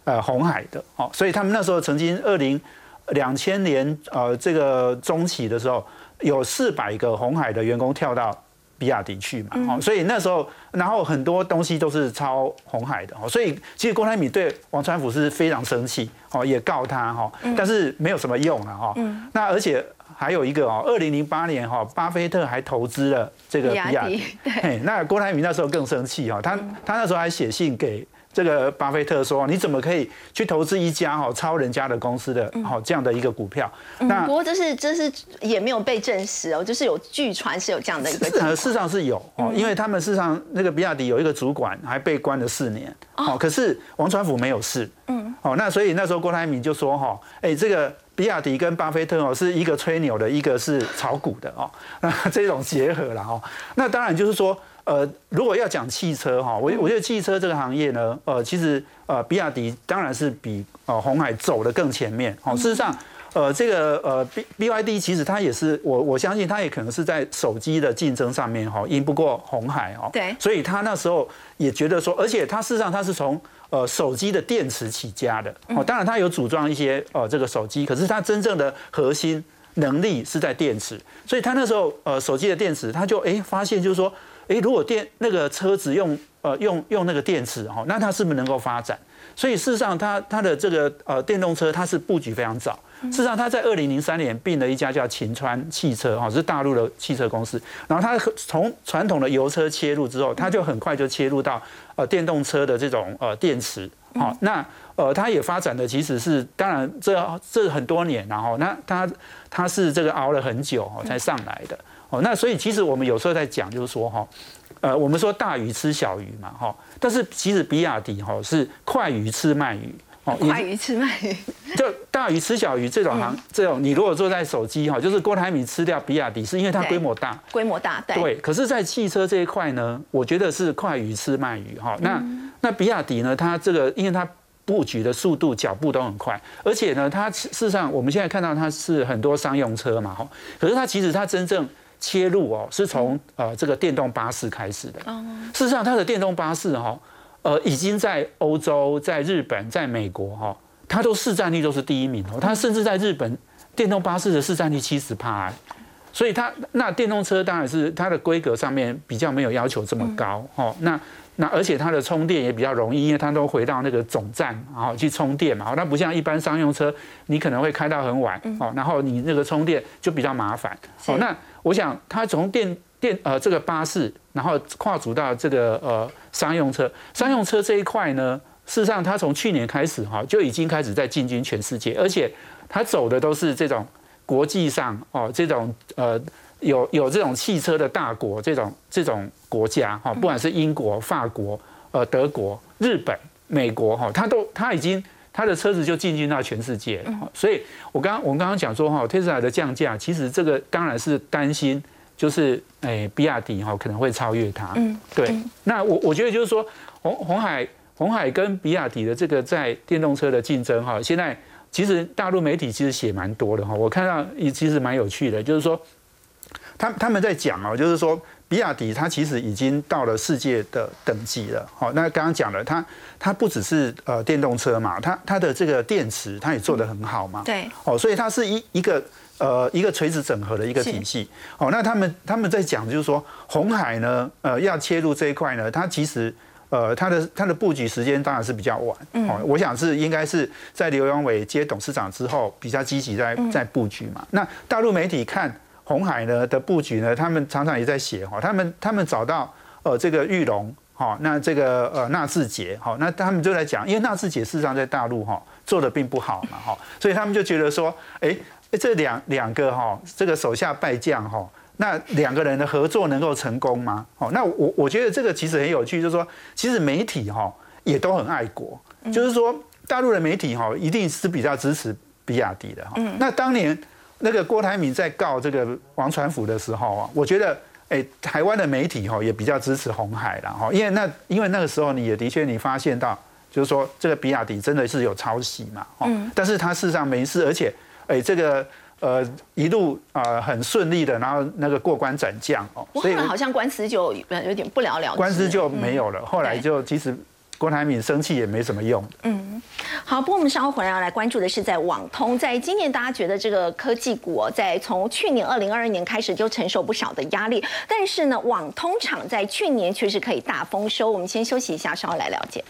呃，红海的哦，所以他们那时候曾经二零两千年呃这个中期的时候，有四百个红海的员工跳到比亚迪去嘛，哦，所以那时候然后很多东西都是抄红海的哦，所以其实郭台铭对王传福是非常生气哦，也告他哈，但是没有什么用了哈。那而且还有一个哦，二零零八年哈，巴菲特还投资了这个比亚迪，对，那郭台铭那时候更生气哈，他他那时候还写信给。这个巴菲特说：“你怎么可以去投资一家哈抄人家的公司的好这样的一个股票？”那不过这是这是也没有被证实哦，就是有据传是有这样的一个。事实上是有哦，因为他们事实上那个比亚迪有一个主管还被关了四年哦，可是王传福没有事。嗯，哦，那所以那时候郭台铭就说：“哈，哎，这个比亚迪跟巴菲特哦是一个吹牛的，一个是炒股的哦，那 这种结合了哦，那当然就是说。”呃，如果要讲汽车哈，我我觉得汽车这个行业呢，呃，其实呃，比亚迪当然是比呃红海走的更前面。好，事实上，呃，这个呃 B B Y D 其实它也是我我相信它也可能是在手机的竞争上面哈，赢不过红海哦。对。所以它那时候也觉得说，而且它事实上它是从呃手机的电池起家的。哦，当然它有组装一些呃这个手机，可是它真正的核心能力是在电池。所以它那时候呃手机的电池，它就哎发现就是说。诶，如果电那个车子用呃用用那个电池哈，那它是不是能够发展？所以事实上，它它的这个呃电动车它是布局非常早。事实上，它在二零零三年并了一家叫秦川汽车哈，是大陆的汽车公司。然后它从传统的油车切入之后，它就很快就切入到呃电动车的这种呃电池。好，那呃它也发展的其实是当然这这很多年，然后那它它是这个熬了很久才上来的。哦，那所以其实我们有时候在讲，就是说哈，呃，我们说大鱼吃小鱼嘛，哈，但是其实比亚迪哈是快鱼吃慢鱼，哦，快鱼吃慢鱼，就大鱼吃小鱼这种行，这种你如果坐在手机哈，就是郭台铭吃掉比亚迪，是因为它规模大，规模大，对，对。可是，在汽车这一块呢，我觉得是快鱼吃慢鱼哈。那那比亚迪呢，它这个因为它布局的速度、脚步都很快，而且呢，它事实上我们现在看到它是很多商用车嘛，哈，可是它其实它真正切入哦，是从呃这个电动巴士开始的。事实上，它的电动巴士哈，呃，已经在欧洲、在日本、在美国哈，它都市占率都是第一名哦。它甚至在日本电动巴士的市占率七十趴。所以它那电动车当然是它的规格上面比较没有要求这么高哦。那那而且它的充电也比较容易，因为它都回到那个总站然后去充电嘛。那不像一般商用车，你可能会开到很晚哦，然后你那个充电就比较麻烦哦。那我想它从电电呃这个巴士，然后跨足到这个呃商用车，商用车这一块呢，事实上它从去年开始哈就已经开始在进军全世界，而且它走的都是这种国际上哦这种呃。有有这种汽车的大国，这种这种国家哈，不管是英国、法国、呃德国、日本、美国哈，它都它已经它的车子就进军到全世界了。所以，我刚我们刚刚讲说哈，特斯拉的降价，其实这个当然是担心，就是诶，比亚迪哈可能会超越它。嗯，对。那我我觉得就是说，红红海红海跟比亚迪的这个在电动车的竞争哈，现在其实大陆媒体其实写蛮多的哈，我看到也其实蛮有趣的，就是说。他他们在讲哦，就是说，比亚迪它其实已经到了世界的等级了。好，那刚刚讲了，它它不只是呃电动车嘛，它它的这个电池它也做得很好嘛。对。哦，所以它是一一个呃一个垂直整合的一个体系。哦，那他们他们在讲就是说，红海呢，呃，要切入这一块呢，它其实呃它的它的布局时间当然是比较晚。嗯。哦，我想是应该是在刘阳伟接董事长之后比较积极在在布局嘛。那大陆媒体看。红海呢的布局呢，他们常常也在写哈，他们他们找到呃这个玉龙哈，那这个呃纳智捷哈，那他们就在讲，因为纳智捷事实上在大陆哈做的并不好嘛哈，所以他们就觉得说，哎，这两两个哈这个手下败将哈，那两个人的合作能够成功吗？哦，那我我觉得这个其实很有趣，就是说，其实媒体哈也都很爱国，就是说大陆的媒体哈一定是比较支持比亚迪的哈，那当年。那个郭台铭在告这个王传福的时候啊，我觉得，哎，台湾的媒体哈也比较支持红海了哈，因为那因为那个时候你也的确你发现到，就是说这个比亚迪真的是有抄袭嘛，嗯，但是他事实上没事，而且，哎，这个呃一路啊很顺利的，然后那个过关斩将哦，所以好像官司就有点不了了之，官司就没有了，后来就其实。郭台铭生气也没什么用。嗯，好，不过我们稍后回来要来关注的是，在网通，在今年大家觉得这个科技股在从去年二零二二年开始就承受不少的压力，但是呢，网通厂在去年确实可以大丰收。我们先休息一下，稍后来了解。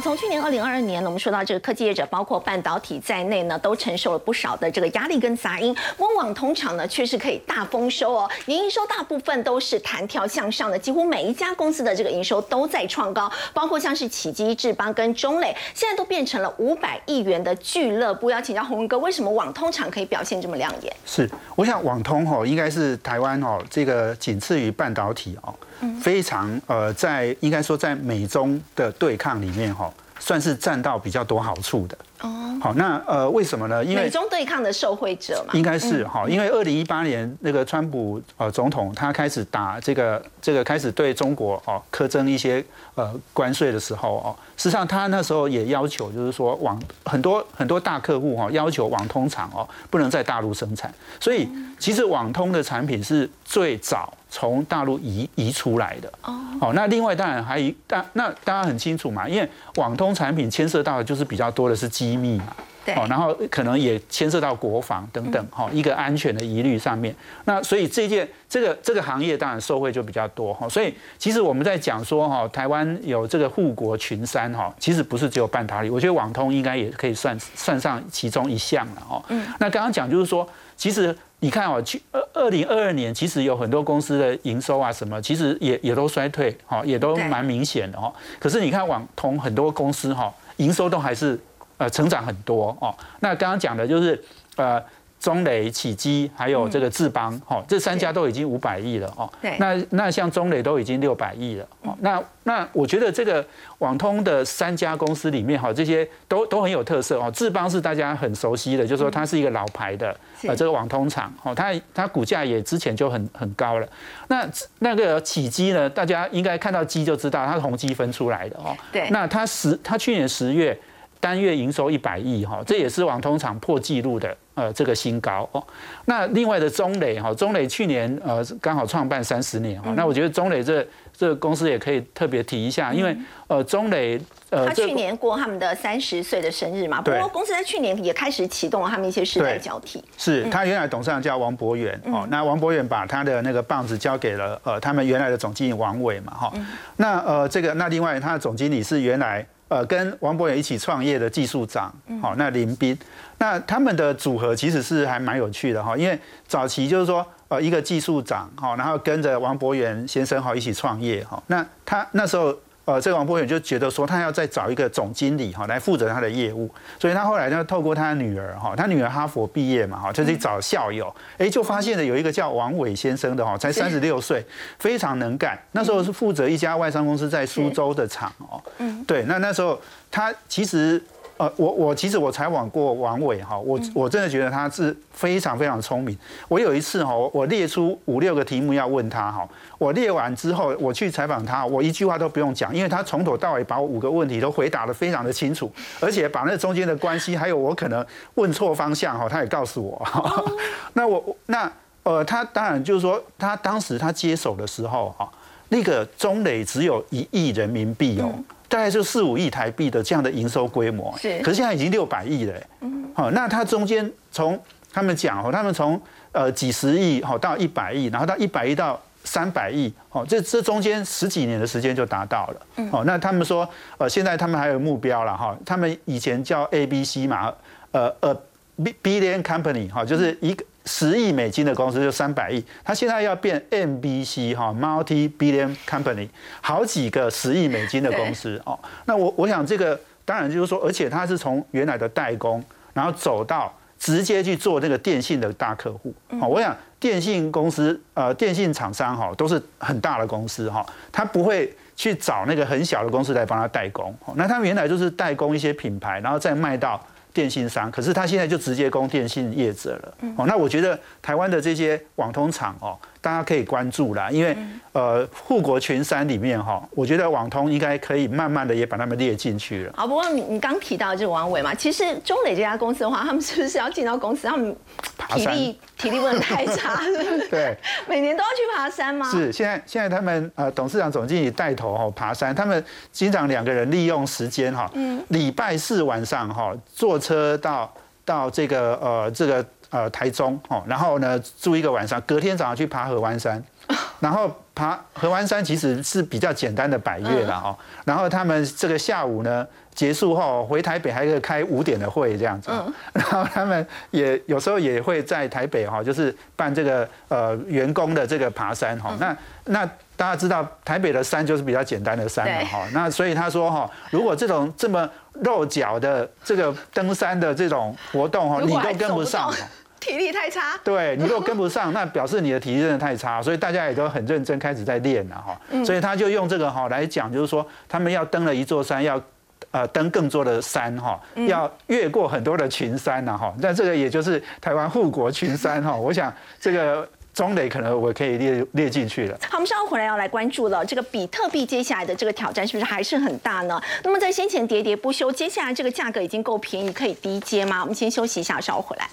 从去年二零二二年呢，我们说到这个科技业者，包括半导体在内呢，都承受了不少的这个压力跟杂音。温网通厂呢，却是可以大丰收哦，年营收大部分都是弹跳向上的，几乎每一家公司的这个营收都在创高，包括像是启基、智邦跟中磊，现在都变成了五百亿元的俱乐部。要请教洪文哥，为什么网通厂可以表现这么亮眼？是，我想网通哦，应该是台湾哦，这个仅次于半导体哦。非常呃，在应该说在美中的对抗里面哈，算是占到比较多好处的。哦，好，那呃，为什么呢？因为美中对抗的受惠者嘛，应该是哈，因为二零一八年那个川普呃总统他开始打这个这个开始对中国哦苛征一些呃关税的时候哦，实际上他那时候也要求就是说网很多很多大客户哈要求网通厂哦不能在大陆生产，所以其实网通的产品是最早从大陆移移出来的。哦，好，那另外当然还一大那大家很清楚嘛，因为网通产品牵涉到的就是比较多的是机。机密嘛，对，然后可能也牵涉到国防等等，哈，一个安全的疑虑上面。那所以这件这个这个行业当然受惠就比较多，哈。所以其实我们在讲说，哈，台湾有这个护国群山，哈，其实不是只有半导体，我觉得网通应该也可以算算上其中一项了，哦。嗯。那刚刚讲就是说，其实你看哦，去二二零二二年，其实有很多公司的营收啊什么，其实也也都衰退，哈，也都蛮明显的，哈。可是你看网通很多公司，哈，营收都还是。呃，成长很多哦。那刚刚讲的就是，呃，中磊、启基还有这个智邦，哦，这三家都已经五百亿了哦。对。那那像中磊都已经六百亿了哦。那那我觉得这个网通的三家公司里面，哈，这些都都很有特色哦。智邦是大家很熟悉的，就是说它是一个老牌的呃这个网通厂哦。它它股价也之前就很很高了。那那个启基呢，大家应该看到基就知道它是宏基分出来的哦。对。那它十它去年十月。单月营收一百亿哈，这也是网通厂破纪录的呃这个新高哦。那另外的中磊哈，中磊去年呃刚好创办三十年哈，那我觉得中磊这这个公司也可以特别提一下，因为呃中磊呃他去年过他们的三十岁的生日嘛，不过公司在去年也开始启动了他们一些世代交替。是他原来董事长叫王博远哦，那王博远把他的那个棒子交给了呃他们原来的总经理王伟嘛哈，那呃这个那另外他的总经理是原来。呃，跟王博远一起创业的技术长，好，那林斌，那他们的组合其实是还蛮有趣的哈，因为早期就是说，呃，一个技术长，好，然后跟着王博远先生好一起创业，哈，那他那时候。呃，这个王博远就觉得说，他要再找一个总经理哈来负责他的业务，所以他后来呢，透过他女儿哈，他女儿哈佛毕业嘛哈，就去找校友，哎，就发现了有一个叫王伟先生的哈，才三十六岁，非常能干，那时候是负责一家外商公司在苏州的厂哦，嗯，对，那那时候他其实。呃，我我其实我采访过王伟哈，我我真的觉得他是非常非常聪明。我有一次哈，我列出五六个题目要问他哈，我列完之后我去采访他，我一句话都不用讲，因为他从头到尾把我五个问题都回答的非常的清楚，而且把那中间的关系还有我可能问错方向哈，他也告诉我。那我那呃，他当然就是说，他当时他接手的时候哈，那个中磊只有一亿人民币哦。大概就四五亿台币的这样的营收规模，是，可是现在已经六百亿了，嗯，好，那它中间从他们讲哦，他们从呃几十亿好到一百亿，然后到一百亿到三百亿，哦，这这中间十几年的时间就达到了，嗯，哦，那他们说呃现在他们还有目标了哈，他们以前叫 A B C 嘛，呃呃 B Billion Company 哈，就是一个。十亿美金的公司就三百亿，它现在要变 MBC 哈，Multi Billion Company，好几个十亿美金的公司哦。那我我想这个当然就是说，而且它是从原来的代工，然后走到直接去做那个电信的大客户。哦，我想电信公司呃，电信厂商哈都是很大的公司哈，他不会去找那个很小的公司来帮他代工。那他们原来就是代工一些品牌，然后再卖到。电信商，可是他现在就直接供电信业者了。哦，那我觉得台湾的这些网通厂哦。大家可以关注啦，因为呃护国群山里面哈，我觉得网通应该可以慢慢的也把他们列进去了。好，不过你你刚提到这个王伟嘛，其实中磊这家公司的话，他们是不是要进到公司，他们体力体力不能太差，对，每年都要去爬山吗？是，现在现在他们呃董事长总经理带头哈爬山，他们经常两个人利用时间哈，礼拜四晚上哈坐车到到这个呃这个。呃，台中哦，然后呢住一个晚上，隔天早上去爬合湾山，然后爬合湾山其实是比较简单的百越了哦，然后他们这个下午呢结束后回台北还可以开五点的会这样子，然后他们也有时候也会在台北哈，就是办这个呃员工的这个爬山哈，那那。大家知道台北的山就是比较简单的山了，哈，那所以他说哈，如果这种这么肉脚的这个登山的这种活动哈，你都跟不上，体力太差，对你如果跟不 上，那表示你的体力真的太差，所以大家也都很认真开始在练了哈，所以他就用这个哈来讲，就是说他们要登了一座山，要呃登更多的山哈，要越过很多的群山呐哈，那这个也就是台湾护国群山哈，我想这个。中磊可能我可以列列进去了。好，我们稍后回来要来关注了，这个比特币接下来的这个挑战是不是还是很大呢？那么在先前喋喋不休，接下来这个价格已经够便宜，可以低接吗？我们先休息一下，稍后回来。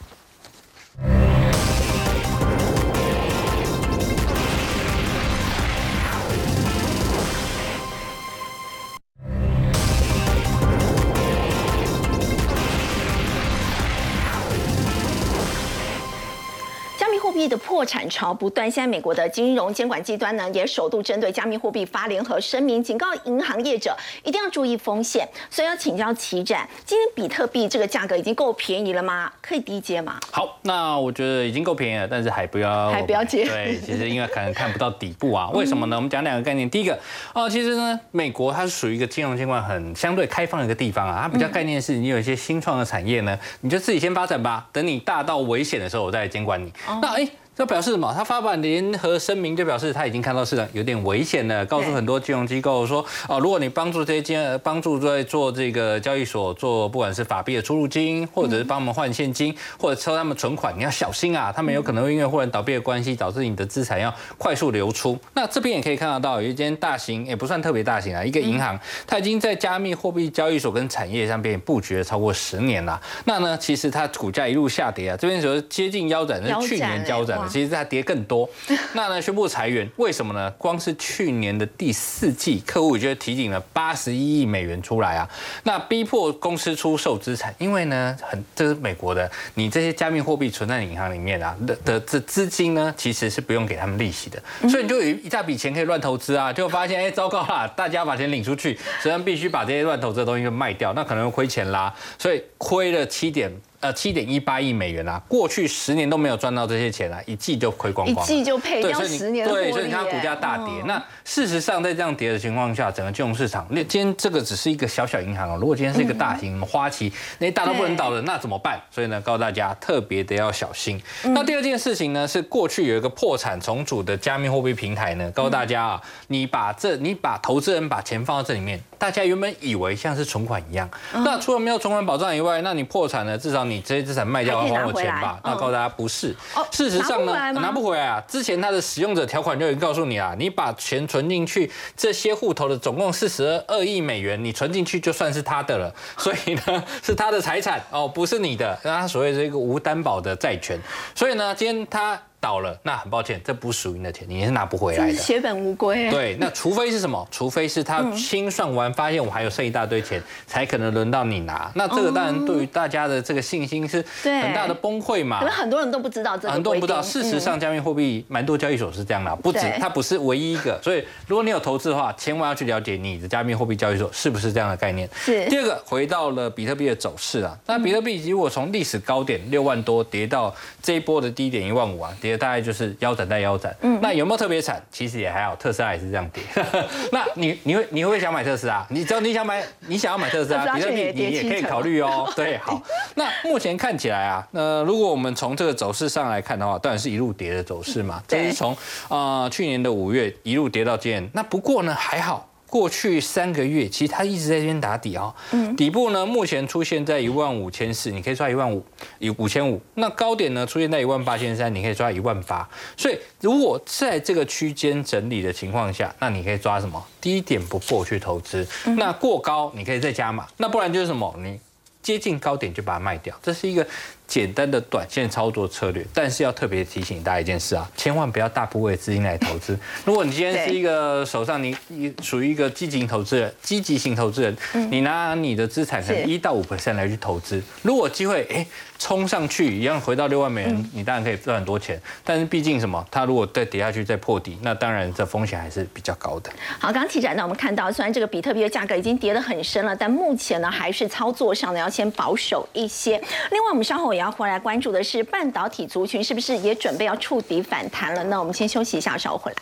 币的破产潮不断，现在美国的金融监管机关呢，也首度针对加密货币发联合声明，警告银行业者一定要注意风险。所以要请教齐展，今天比特币这个价格已经够便宜了吗？可以低接吗？好，那我觉得已经够便宜了，但是还不要还不要接。对，其实因为可能看不到底部啊。为什么呢？我们讲两个概念。第一个哦，其实呢，美国它是属于一个金融监管很相对开放的一个地方啊。它比较概念是你有一些新创的产业呢，你就自己先发展吧，等你大到危险的时候，我再监管你。那哎。这表示什么？他发版联合声明就表示他已经看到市场有点危险了，告诉很多金融机构说，哦，如果你帮助这些金帮助在做这个交易所做不管是法币的出入金，或者是帮他们换现金，或者抽他们存款，你要小心啊，他们有可能会因为忽然倒闭的关系，导致你的资产要快速流出。那这边也可以看得到，有一间大型也不算特别大型啊，一个银行，它已经在加密货币交易所跟产业上边布局了超过十年了。那呢，其实它股价一路下跌啊，这边说接近腰斩，是去年腰斩的，其实它跌更多。那呢，宣布裁员，为什么呢？光是去年的第四季，客户就提醒了八十一亿美元出来啊，那逼迫公司出售资产，因为呢，很这是美国的，你这些加密货币存在银行里面啊的的这资金呢，其实是不用给他们利息的，所以你就有一大笔钱可以乱投资啊，就发现哎，糟糕啦，大家把钱领出去，实际上必须把这些乱投资的东西就卖掉，那可能会亏钱啦，所以亏了七点。呃，七点一八亿美元啊，过去十年都没有赚到这些钱啊，一季就亏光光，一季就赔掉十年对，所以你看股价大跌。那事实上，在这样跌的情况下，整个金融市场，那今天这个只是一个小小银行哦，如果今天是一个大型花旗，那大到不能倒的，那怎么办？所以呢，告诉大家特别的要小心。那第二件事情呢，是过去有一个破产重组的加密货币平台呢，告诉大家啊，你把这你把投资人把钱放到这里面，大家原本以为像是存款一样，那除了没有存款保障以外，那你破产了，至少你这些资产卖掉。还我钱吧？那告诉大家不是。事实上呢，拿不回来啊。之前它的使用者条款就已经告诉你啊，你把钱存进去，这些户头的总共四十二亿美元，你存进去就算是他的了。所以呢，是他的财产哦，不是你的。那他所谓的一个无担保的债权。所以呢，今天他。倒了，那很抱歉，这不属于你的钱，你是拿不回来的，血本无归。对，那除非是什么？除非是他清算完发现我还有剩一大堆钱，才可能轮到你拿。那这个当然对于大家的这个信心是很大的崩溃嘛。可能很多人都不知道这个很多人不知道，事实上加密货币蛮多交易所是这样的，不止它不是唯一一个。所以如果你有投资的话，千万要去了解你的加密货币交易所是不是这样的概念。是。第二个，回到了比特币的走势啊，那比特币如果从历史高点六万多跌到这一波的低点一万五啊，跌大概就是腰。斩带腰斩，嗯，那有没有特别惨？其实也还好，特斯拉也是这样跌。那你你会你会想买特斯拉？你只要你想买，你想要买特斯拉，比特币你也可以考虑哦。对，好。那目前看起来啊，那如果我们从这个走势上来看的话，当然是一路跌的走势嘛。这是从啊去年的五月一路跌到今年。那不过呢，还好。过去三个月，其实它一直在这边打底啊。嗯，底部呢目前出现在一万五千四，你可以抓一万五，一五千五。那高点呢出现在一万八千三，你可以抓一万八。所以如果在这个区间整理的情况下，那你可以抓什么？低点不破去投资。那过高你可以再加码。那不然就是什么？你接近高点就把它卖掉。这是一个。简单的短线操作策略，但是要特别提醒大家一件事啊，千万不要大部位资金来投资。如果你今天是一个手上你你属于一个积极投资人、积极型投资人，你拿你的资产可能一到五 percent 来去投资，如果机会哎冲上去一样回到六万美元，你当然可以赚很多钱。但是毕竟什么，它如果再跌下去再破底，那当然这风险还是比较高的。好，刚刚提展呢，我们看到虽然这个比特币的价格已经跌得很深了，但目前呢还是操作上呢要先保守一些。另外，我们稍后。也要回来关注的是半导体族群是不是也准备要触底反弹了？那我们先休息一下，稍后回来。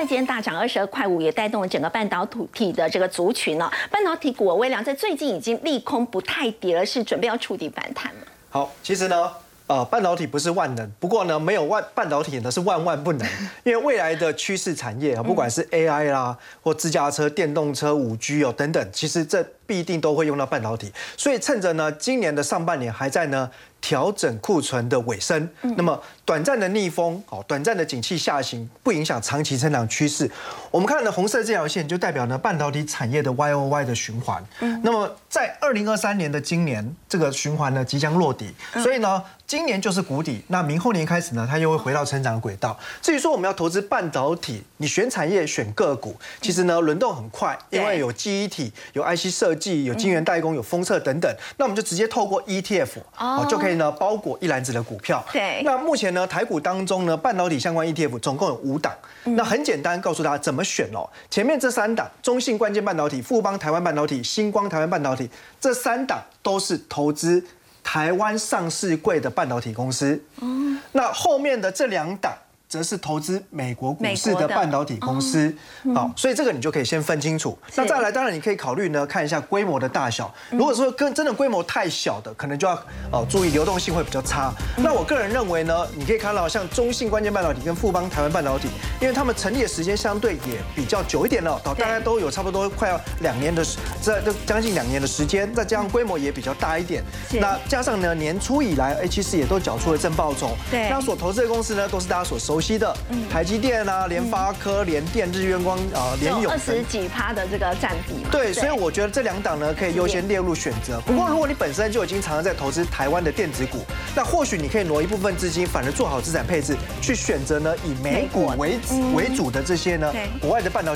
在今天大涨二十二块五，也带动了整个半导体的这个族群呢。半导体股微量在最近已经利空不太跌了，是准备要触底反弹了。好，其实呢，呃，半导体不是万能，不过呢，没有万半导体呢是万万不能，因为未来的趋势产业啊，不管是 AI 啦，或自驾车、电动车、五 G 哦等等，其实这必定都会用到半导体。所以趁着呢，今年的上半年还在呢。调整库存的尾声，那么短暂的逆风，哦，短暂的景气下行不影响长期成长趋势。我们看的红色这条线就代表呢半导体产业的 Y O Y 的循环。嗯，那么在二零二三年的今年，这个循环呢即将落底，所以呢今年就是谷底，那明后年开始呢它又会回到成长轨道。至于说我们要投资半导体，你选产业选个股，其实呢轮动很快，因为有记忆体、有 I C 设计、有晶圆代工、有封测等等，那我们就直接透过 E T F 哦就可以。呢，包裹一篮子的股票。对，那目前呢，台股当中呢，半导体相关 ETF 总共有五档。那很简单，告诉大家怎么选哦。前面这三档，中信关键半导体、富邦台湾半导体、星光台湾半导体，这三档都是投资。台湾上市柜的半导体公司。那后面的这两档。则是投资美国股市的半导体公司，好，所以这个你就可以先分清楚。那再来，当然你可以考虑呢，看一下规模的大小。如果说跟真的规模太小的，可能就要哦注意流动性会比较差。那我个人认为呢，你可以看到像中信关键半导体跟富邦台湾半导体，因为他们成立的时间相对也比较久一点了，哦，大概都有差不多快要两年的，这这将近两年的时间，再加上规模也比较大一点。那加上呢，年初以来，哎，其实也都缴出了正报酬。对，那所投资的公司呢，都是大家所熟。悉的台积电啊，联发科、联电、日月光啊，联永。二十几趴的这个占比。对，所以我觉得这两档呢，可以优先列入选择。不过如果你本身就已经常常在投资台湾的电子股，那或许你可以挪一部分资金，反而做好资产配置，去选择呢以美股为为主的这些呢国外的半导体。